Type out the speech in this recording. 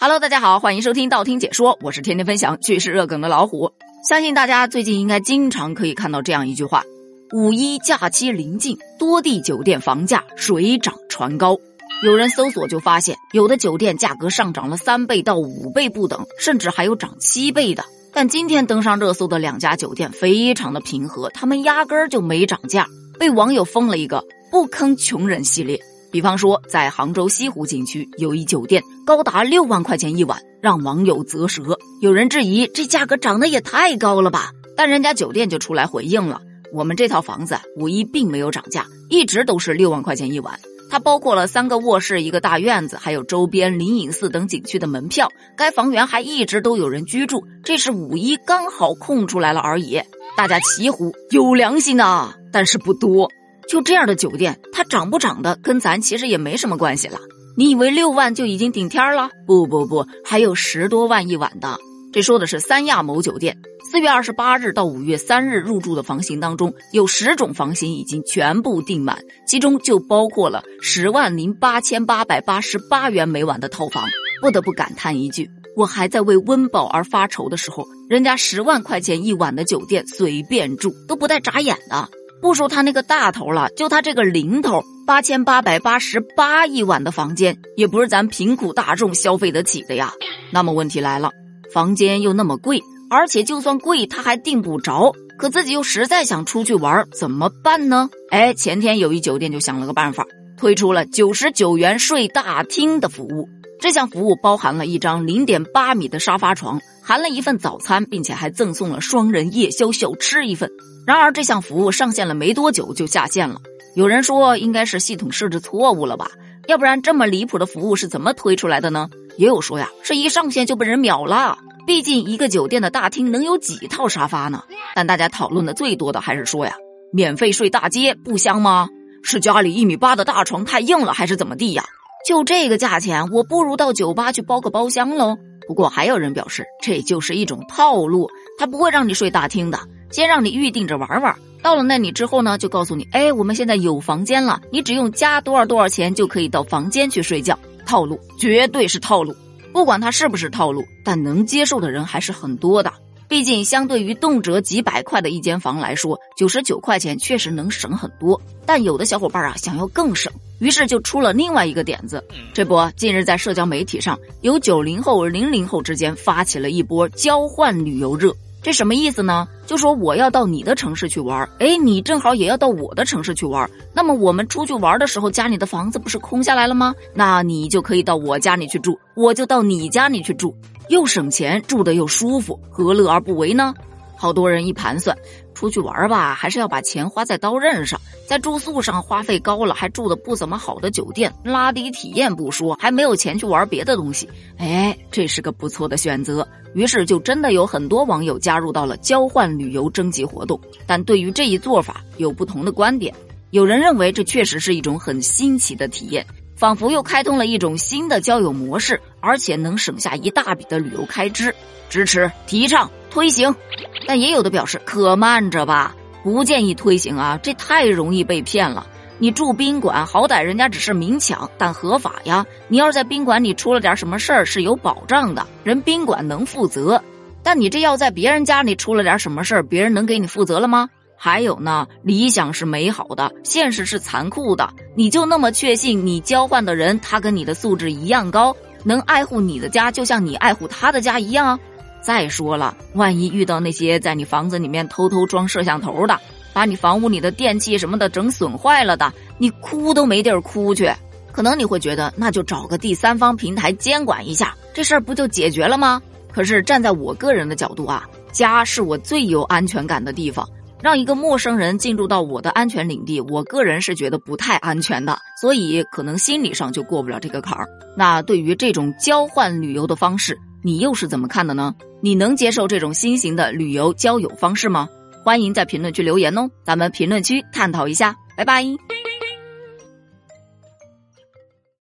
Hello，大家好，欢迎收听道听解说，我是天天分享趣事热梗的老虎。相信大家最近应该经常可以看到这样一句话：五一假期临近，多地酒店房价水涨船高。有人搜索就发现，有的酒店价格上涨了三倍到五倍不等，甚至还有涨七倍的。但今天登上热搜的两家酒店非常的平和，他们压根儿就没涨价，被网友封了一个“不坑穷人”系列。比方说，在杭州西湖景区有一酒店，高达六万块钱一晚，让网友啧舌。有人质疑这价格涨得也太高了吧？但人家酒店就出来回应了：我们这套房子五一并没有涨价，一直都是六万块钱一晚。它包括了三个卧室、一个大院子，还有周边灵隐寺等景区的门票。该房源还一直都有人居住，这是五一刚好空出来了而已。大家齐呼有良心呐，但是不多。就这样的酒店，它涨不涨的跟咱其实也没什么关系了。你以为六万就已经顶天了？不不不，还有十多万一晚的。这说的是三亚某酒店，四月二十八日到五月三日入住的房型当中，有十种房型已经全部订满，其中就包括了十万零八千八百八十八元每晚的套房。不得不感叹一句，我还在为温饱而发愁的时候，人家十万块钱一晚的酒店随便住都不带眨眼的。不说他那个大头了，就他这个零头，八千八百八十八一晚的房间，也不是咱贫苦大众消费得起的呀。那么问题来了，房间又那么贵，而且就算贵他还订不着，可自己又实在想出去玩，怎么办呢？哎，前天有一酒店就想了个办法，推出了九十九元睡大厅的服务。这项服务包含了一张零点八米的沙发床，含了一份早餐，并且还赠送了双人夜宵小吃一份。然而，这项服务上线了没多久就下线了。有人说应该是系统设置错误了吧？要不然这么离谱的服务是怎么推出来的呢？也有说呀，是一上线就被人秒了。毕竟一个酒店的大厅能有几套沙发呢？但大家讨论的最多的还是说呀，免费睡大街不香吗？是家里一米八的大床太硬了，还是怎么地呀？就这个价钱，我不如到酒吧去包个包厢喽。不过还有人表示，这就是一种套路，他不会让你睡大厅的。先让你预定着玩玩，到了那里之后呢，就告诉你，哎，我们现在有房间了，你只用加多少多少钱就可以到房间去睡觉。套路绝对是套路，不管它是不是套路，但能接受的人还是很多的。毕竟相对于动辄几百块的一间房来说，九十九块钱确实能省很多。但有的小伙伴啊想要更省，于是就出了另外一个点子。这不，近日在社交媒体上，有九零后、零零后之间发起了一波交换旅游热。这什么意思呢？就说我要到你的城市去玩，哎，你正好也要到我的城市去玩，那么我们出去玩的时候，家里的房子不是空下来了吗？那你就可以到我家里去住，我就到你家里去住，又省钱，住的又舒服，何乐而不为呢？好多人一盘算，出去玩吧，还是要把钱花在刀刃上，在住宿上花费高了，还住的不怎么好的酒店，拉低体验不说，还没有钱去玩别的东西。哎，这是个不错的选择。于是就真的有很多网友加入到了交换旅游征集活动。但对于这一做法，有不同的观点。有人认为这确实是一种很新奇的体验。仿佛又开通了一种新的交友模式，而且能省下一大笔的旅游开支，支持、提倡、推行。但也有的表示可慢着吧，不建议推行啊，这太容易被骗了。你住宾馆，好歹人家只是明抢，但合法呀。你要是在宾馆里出了点什么事儿，是有保障的，人宾馆能负责。但你这要在别人家里出了点什么事儿，别人能给你负责了吗？还有呢，理想是美好的，现实是残酷的。你就那么确信你交换的人，他跟你的素质一样高，能爱护你的家，就像你爱护他的家一样？再说了，万一遇到那些在你房子里面偷偷装摄像头的，把你房屋里的电器什么的整损坏了的，你哭都没地儿哭去。可能你会觉得，那就找个第三方平台监管一下，这事儿不就解决了吗？可是站在我个人的角度啊，家是我最有安全感的地方。让一个陌生人进入到我的安全领地，我个人是觉得不太安全的，所以可能心理上就过不了这个坎儿。那对于这种交换旅游的方式，你又是怎么看的呢？你能接受这种新型的旅游交友方式吗？欢迎在评论区留言哦，咱们评论区探讨一下，拜拜。